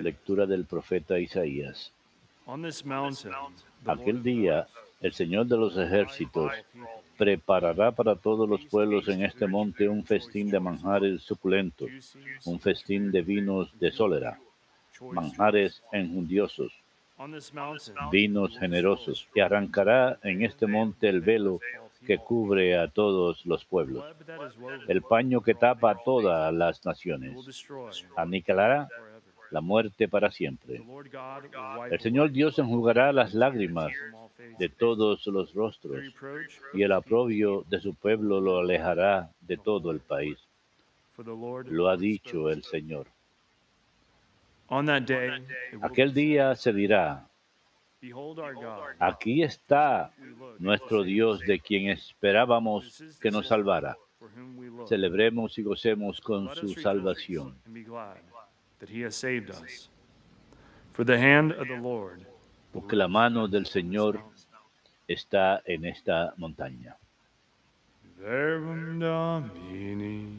Lectura del profeta Isaías. Aquel día el Señor de los ejércitos preparará para todos los pueblos en este monte un festín de manjares suculentos, un festín de vinos de sólera, manjares enjundiosos, vinos generosos, y arrancará en este monte el velo que cubre a todos los pueblos, el paño que tapa a todas las naciones, aniquilará la muerte para siempre. El Señor Dios enjugará las lágrimas de todos los rostros, y el aprobio de su pueblo lo alejará de todo el país. Lo ha dicho el. Señor. Aquel día se dirá. Aquí está nuestro Dios de quien esperábamos que nos salvara. Celebremos y gocemos con su salvación. Porque la mano del Señor está en esta montaña. Verbum Domini.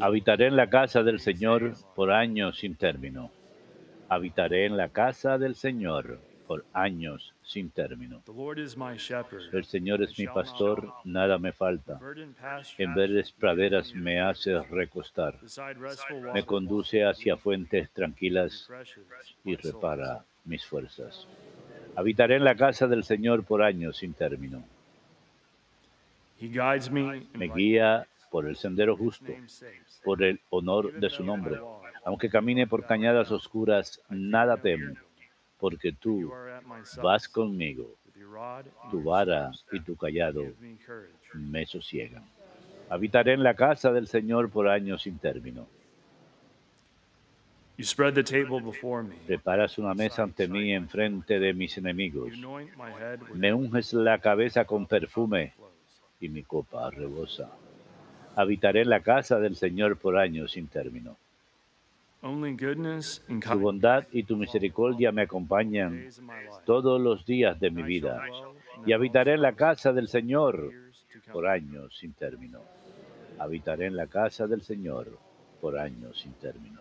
Habitaré en la casa del Señor por años sin término. Habitaré en la casa del Señor por años sin término. El Señor es mi pastor, nada me falta. En verdes praderas me hace recostar. Me conduce hacia fuentes tranquilas y repara mis fuerzas. Habitaré en la casa del Señor por años sin término. Me guía por el sendero justo, por el honor de su nombre. Aunque camine por cañadas oscuras, nada temo, porque tú vas conmigo. Tu vara y tu callado me sosiegan. Habitaré en la casa del Señor por años sin término. Preparas una mesa ante mí en frente de mis enemigos. Me unges la cabeza con perfume y mi copa rebosa. Habitaré en la casa del Señor por años sin término. Tu bondad y tu misericordia me acompañan todos los días de mi vida y habitaré en la casa del Señor por años sin término. Habitaré en la casa del Señor por años sin término.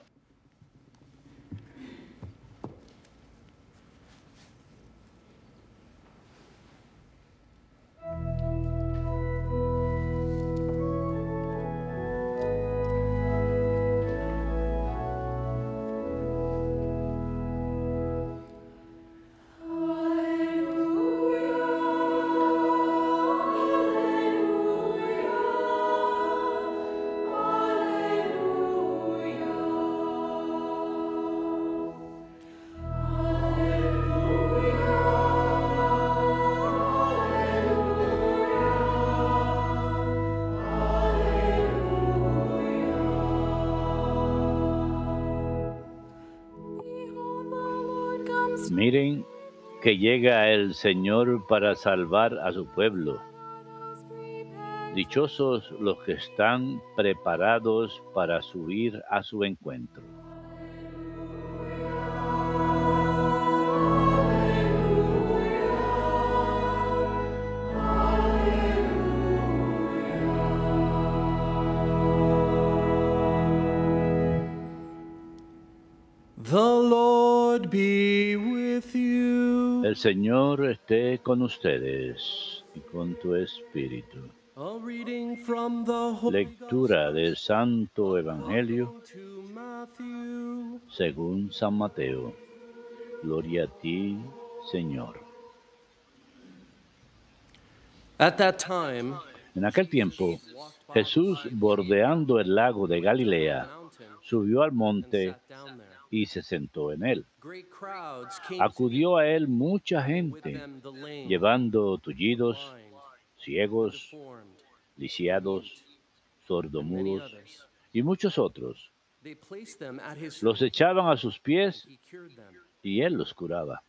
Miren que llega el Señor para salvar a su pueblo. Dichosos los que están preparados para subir a su encuentro. Señor esté con ustedes y con tu espíritu. Lectura del Santo Evangelio según San Mateo. Gloria a ti, Señor. En aquel tiempo, Jesús, bordeando el lago de Galilea, subió al monte. Y se sentó en él. Acudió a él mucha gente, llevando tullidos, ciegos, lisiados, sordomudos y muchos otros. Los echaban a sus pies y él los curaba.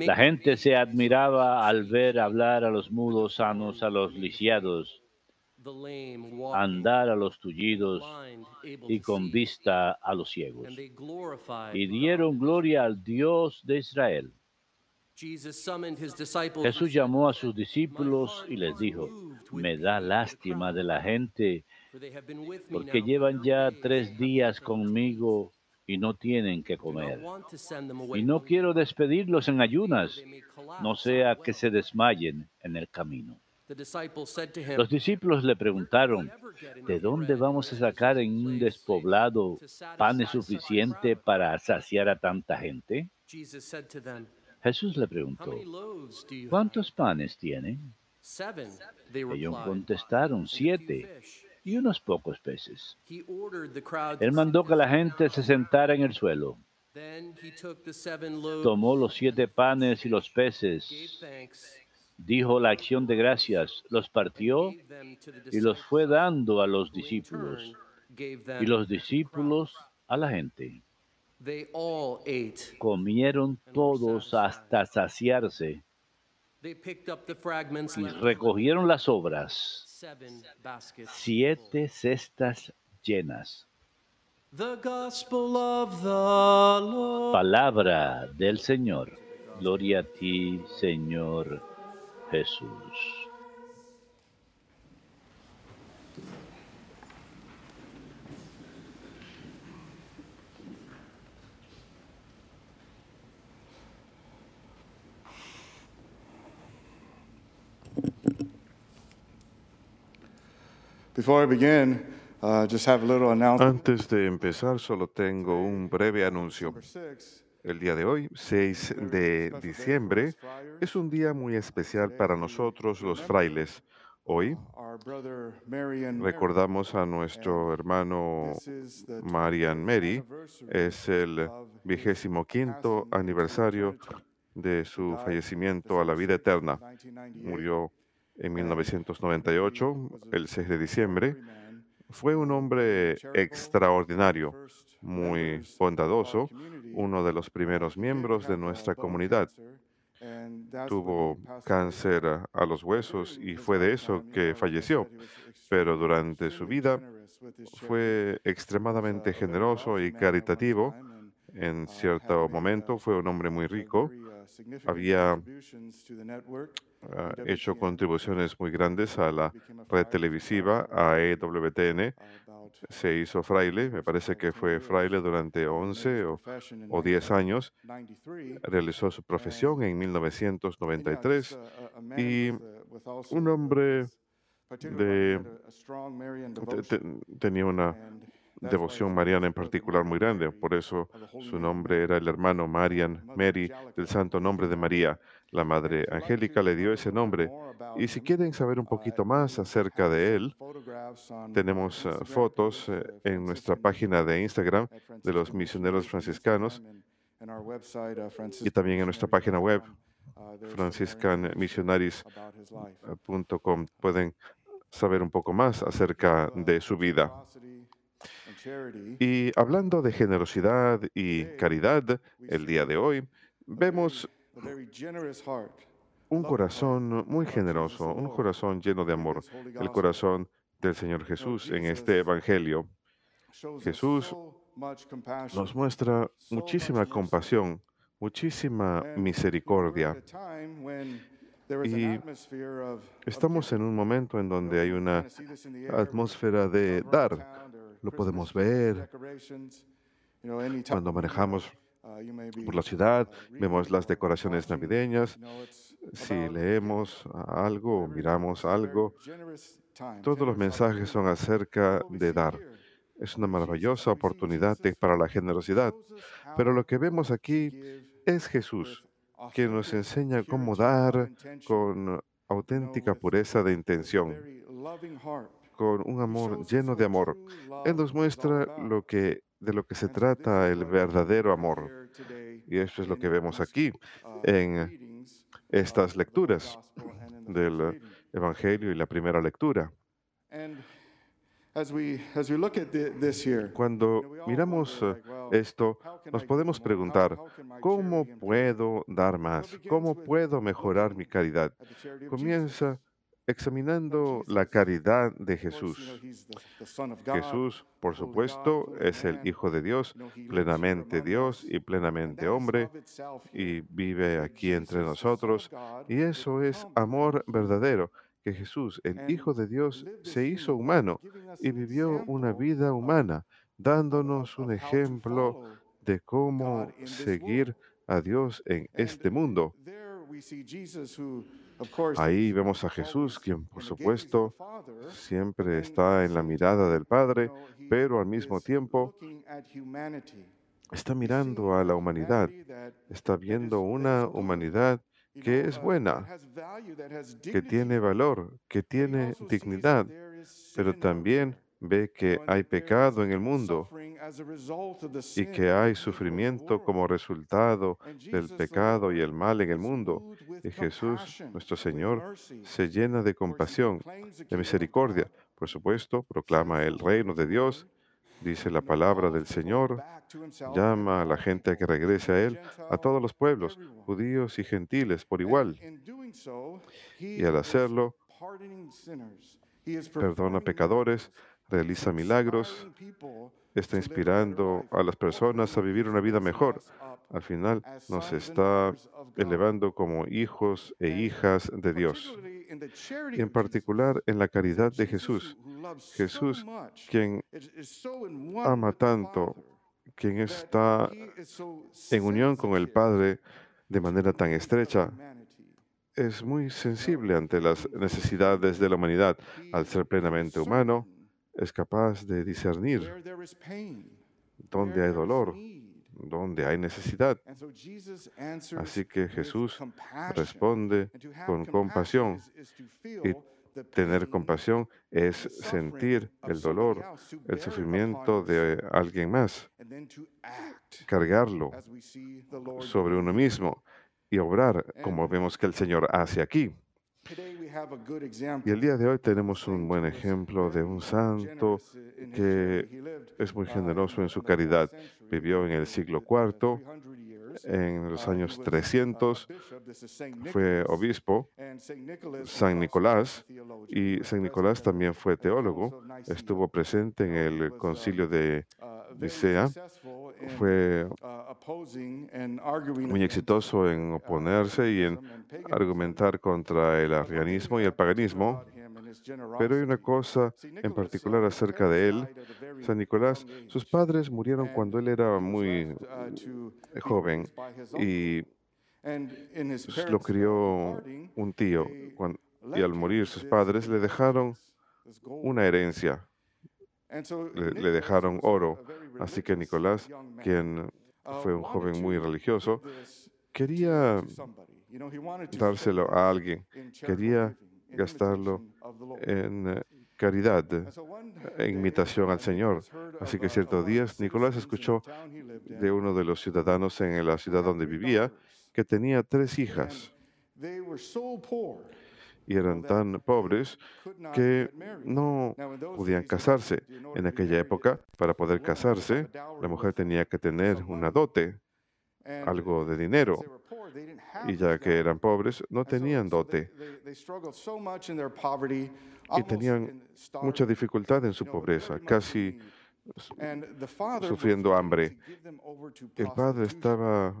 La gente se admiraba al ver hablar a los mudos sanos, a los lisiados, andar a los tullidos y con vista a los ciegos. Y dieron gloria al Dios de Israel. Jesús llamó a sus discípulos y les dijo, me da lástima de la gente porque llevan ya tres días conmigo y no tienen que comer. Y no quiero despedirlos en ayunas, no sea que se desmayen en el camino. Los discípulos le preguntaron, ¿de dónde vamos a sacar en un despoblado pan suficiente para saciar a tanta gente? Jesus said to them, Jesús le preguntó? ¿cuántos panes tienen? Ellos contestaron, "And a few siete fish." y unos pocos peces. Él mandó que la gente se sentara en el suelo. Tomó los siete panes y los peces, dijo la acción de gracias, los partió y los fue dando a los discípulos y los discípulos a la gente. Comieron todos hasta saciarse y recogieron las obras, siete cestas llenas. Palabra del Señor. Gloria a ti, Señor Jesús. Before I begin, uh, just have a little announcement. Antes de empezar, solo tengo un breve anuncio. El día de hoy, 6 de diciembre, es un día muy especial para nosotros los frailes. Hoy Mary, recordamos a nuestro hermano Marian Mary. Es el vigésimo quinto aniversario 2022. de su fallecimiento a la vida eterna. 1998. Murió en 1998, el 6 de diciembre. Fue un hombre extraordinario, muy bondadoso, uno de los primeros miembros de nuestra comunidad. Tuvo cáncer a los huesos y fue de eso que falleció, pero durante su vida fue extremadamente generoso y caritativo. En cierto momento fue un hombre muy rico, había ha hecho contribuciones muy grandes a la red televisiva, a EWTN. Se hizo fraile, me parece que fue fraile durante 11 o, o 10 años. Realizó su profesión en 1993 y un hombre de- te- tenía una devoción mariana en particular muy grande. Por eso su nombre era el hermano Marian Mary, del santo nombre de María. La Madre Angélica le dio ese nombre. Y si quieren saber un poquito más acerca de él, tenemos eh, fotos eh, en nuestra página de Instagram de los misioneros franciscanos y también en nuestra página web franciscanmissionaries.com. Pueden saber un poco más acerca de su vida. Y hablando de generosidad y caridad, el día de hoy vemos un corazón muy generoso, un corazón lleno de amor, el corazón del Señor Jesús en este Evangelio. Jesús Nos muestra muchísima compasión, muchísima misericordia. Y Estamos en un momento en donde hay una atmósfera de dar. Lo podemos ver cuando manejamos por la ciudad, vemos las decoraciones navideñas, si leemos algo o miramos algo, todos los mensajes son acerca de dar. Es una maravillosa oportunidad para la generosidad. Pero lo que vemos aquí es Jesús, que nos enseña cómo dar con auténtica pureza de intención, con un amor lleno de amor. Él nos muestra lo que, de lo que se trata el verdadero amor. Y eso es lo que vemos aquí en estas lecturas del Evangelio y la primera lectura. Cuando miramos eh, esto, nos podemos preguntar, ¿cómo puedo dar más? ¿Cómo puedo mejorar mi caridad? Comienza examinando la caridad de Jesús. Jesús, por supuesto, es el Hijo de Dios, plenamente Dios y plenamente hombre, y vive aquí entre nosotros. Y eso es amor verdadero, que Jesús, el Hijo de Dios, se hizo humano y vivió una vida humana, dándonos un ejemplo de cómo seguir a Dios en este mundo. Ahí vemos a Jesús, quien por supuesto siempre está en la mirada del Padre, pero al mismo tiempo está mirando a la humanidad, está viendo una humanidad que es buena, que tiene valor, que tiene dignidad, pero también ve que hay pecado en el mundo y que hay sufrimiento como resultado del pecado y el mal en el mundo. Y Jesús, nuestro Señor, se llena de compasión, de misericordia. Por supuesto, proclama el reino de Dios, dice la palabra del Señor, llama a la gente a que regrese a Él, a todos los pueblos, judíos y gentiles, por igual. Y al hacerlo, perdona pecadores, realiza milagros, está inspirando a las personas a vivir una vida mejor. Al final nos está elevando como hijos e hijas de Dios. Y en particular en la caridad de Jesús. Jesús, quien ama tanto, quien está en unión con el Padre de manera tan estrecha, es muy sensible ante las necesidades de la humanidad. Al ser plenamente humano, es capaz de discernir dónde hay dolor, dónde hay necesidad. Así que Jesús responde con compasión. Y tener compasión es sentir el dolor, el sufrimiento de alguien más, cargarlo sobre uno mismo y obrar como vemos que el Señor hace aquí. Y el día de hoy tenemos un buen ejemplo de un santo que es muy generoso en su caridad. Vivió en el siglo IV, en los años 300, fue obispo, San Nicolás, y San Nicolás también fue teólogo, estuvo presente en el concilio de Fue muy exitoso en oponerse y en argumentar contra el arrianismo y el paganismo. Pero hay una cosa en particular acerca de él. San Nicolás, sus padres murieron cuando él era muy joven y lo crió un tío. Y al morir sus padres le dejaron una herencia, le, dejaron oro. Así que Nicolás, quien fue un joven muy religioso, quería dárselo a alguien, quería gastarlo en eh, caridad, en imitación al Señor. Así que ciertos días Nicolás escuchó de uno de los ciudadanos en la ciudad donde vivía que tenía tres hijas y eran tan pobres que no podían casarse. En aquella época, para poder casarse, la mujer tenía que tener una dote, algo de dinero. Y ya que eran pobres, no tenían dote. Y tenían mucha dificultad en su pobreza, casi sufriendo hambre. El padre estaba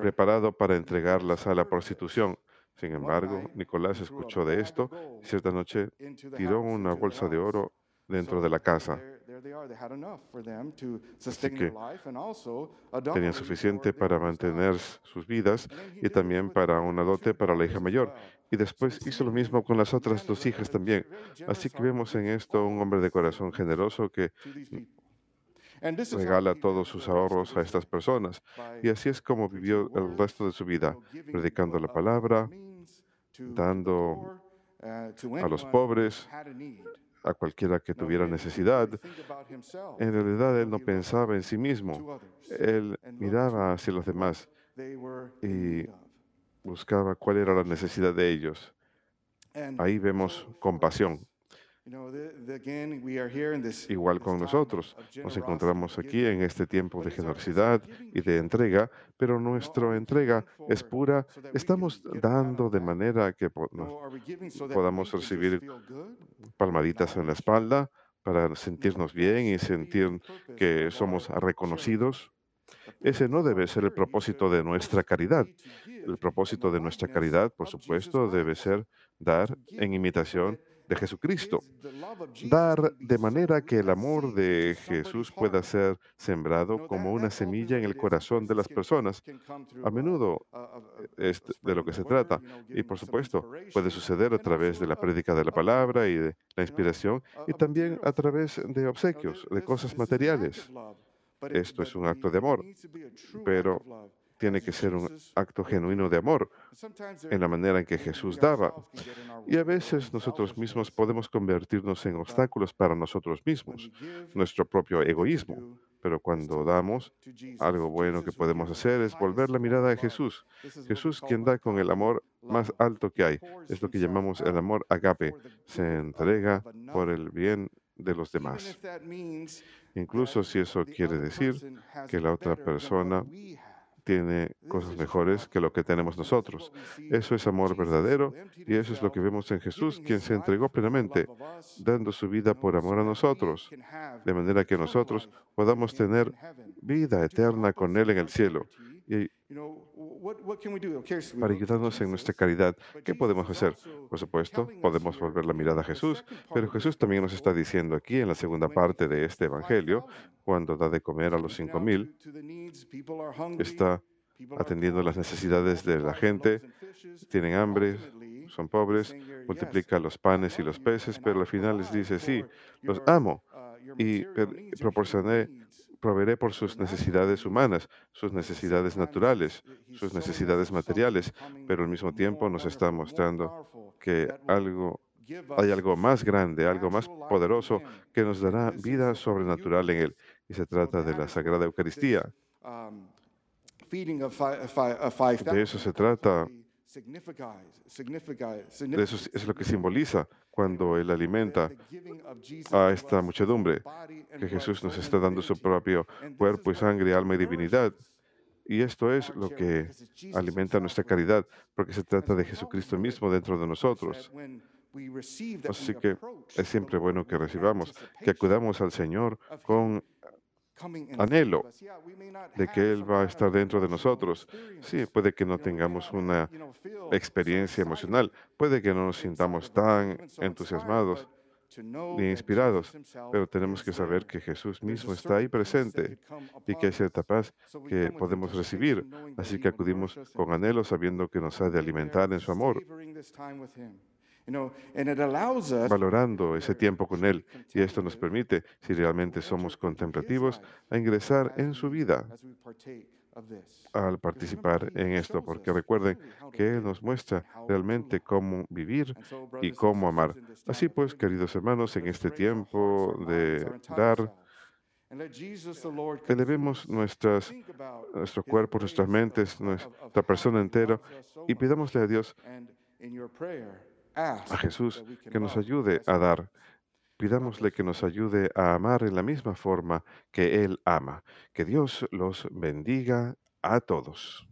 preparado para entregarlas a la prostitución. Sin embargo, Nicolás escuchó de esto y cierta noche tiró una bolsa de oro dentro de la casa. Así que tenían suficiente para mantener sus vidas y también para una dote para la hija mayor. Y después hizo lo mismo con las otras dos hijas también. Así que vemos en esto un hombre de corazón generoso que regala todos sus ahorros a estas personas. Y así es como vivió el resto de su vida, predicando la palabra, dando a los pobres, a cualquiera que tuviera necesidad. En realidad él no pensaba en sí mismo, él miraba hacia los demás y buscaba cuál era la necesidad de ellos. Ahí vemos compasión. Igual con nosotros, nos encontramos aquí en este tiempo de generosidad y de entrega, pero nuestra entrega es pura. Estamos dando de manera que podamos recibir palmaditas en la espalda para sentirnos bien y sentir que somos reconocidos. Ese no debe ser el propósito de nuestra caridad. El propósito de nuestra caridad, por supuesto, debe ser dar en imitación de Jesucristo. Dar de manera que el amor de Jesús pueda ser sembrado como una semilla en el corazón de las personas. A menudo es de lo que se trata. Y por supuesto, puede suceder a través de la prédica de la palabra y de la inspiración y también a través de obsequios, de cosas materiales. Esto es un acto de amor, pero tiene que ser un acto genuino de amor en la manera en que Jesús daba. Y a veces nosotros mismos podemos convertirnos en obstáculos para nosotros mismos, nuestro propio egoísmo. Pero cuando damos, algo bueno que podemos hacer es volver la mirada a Jesús. Jesús quien da con el amor más alto que hay. Es lo que llamamos el amor agape. Se entrega por el bien de los demás. Incluso si eso quiere decir que la otra persona tiene cosas mejores que lo que tenemos nosotros. Eso es amor verdadero y eso es lo que vemos en Jesús, quien se entregó plenamente, dando su vida por amor a nosotros, de manera que nosotros podamos tener vida eterna con Él en el cielo. Y para ayudarnos en nuestra caridad, ¿qué podemos hacer? Por supuesto, podemos volver la mirada a Jesús, pero Jesús también nos está diciendo aquí en la segunda parte de este Evangelio, cuando da de comer a los cinco mil, está atendiendo las necesidades de la gente, tienen hambre, son pobres, multiplica los panes y los peces, pero al final les dice, sí, los amo y per- proporcioné, proveeré por sus necesidades humanas, sus necesidades naturales, sus necesidades materiales, pero al mismo tiempo nos está mostrando que algo, hay algo más grande, algo más poderoso que nos dará vida sobrenatural en él. Y se trata de la Sagrada Eucaristía. De eso se trata. De eso es- lo que simboliza cuando Él alimenta a esta muchedumbre, que Jesús nos está dando su propio cuerpo y sangre, alma y divinidad. Y esto es lo que alimenta nuestra caridad, porque se trata de Jesucristo mismo dentro de nosotros. Así que es siempre bueno que recibamos, que acudamos al Señor con anhelo de que Él va a estar dentro de nosotros. Sí, puede que no tengamos una experiencia emocional, puede que no nos sintamos tan entusiasmados ni inspirados, pero tenemos que saber que Jesús mismo está ahí presente y que hay cierta paz que podemos recibir. Así que acudimos con anhelo sabiendo que nos ha de alimentar en su amor, valorando ese tiempo con Él. Y esto nos permite, si realmente somos contemplativos, a ingresar en su vida al participar en esto, porque recuerden que Él nos muestra realmente cómo vivir y cómo amar. Así pues, queridos hermanos, en este tiempo de dar, elevemos nuestras, nuestro cuerpo, nuestras mentes, nuestra persona entera y pidámosle a Dios, a Jesús, que nos ayude a dar. Pidámosle que nos ayude a amar en la misma forma que Él ama. Que Dios los bendiga a todos.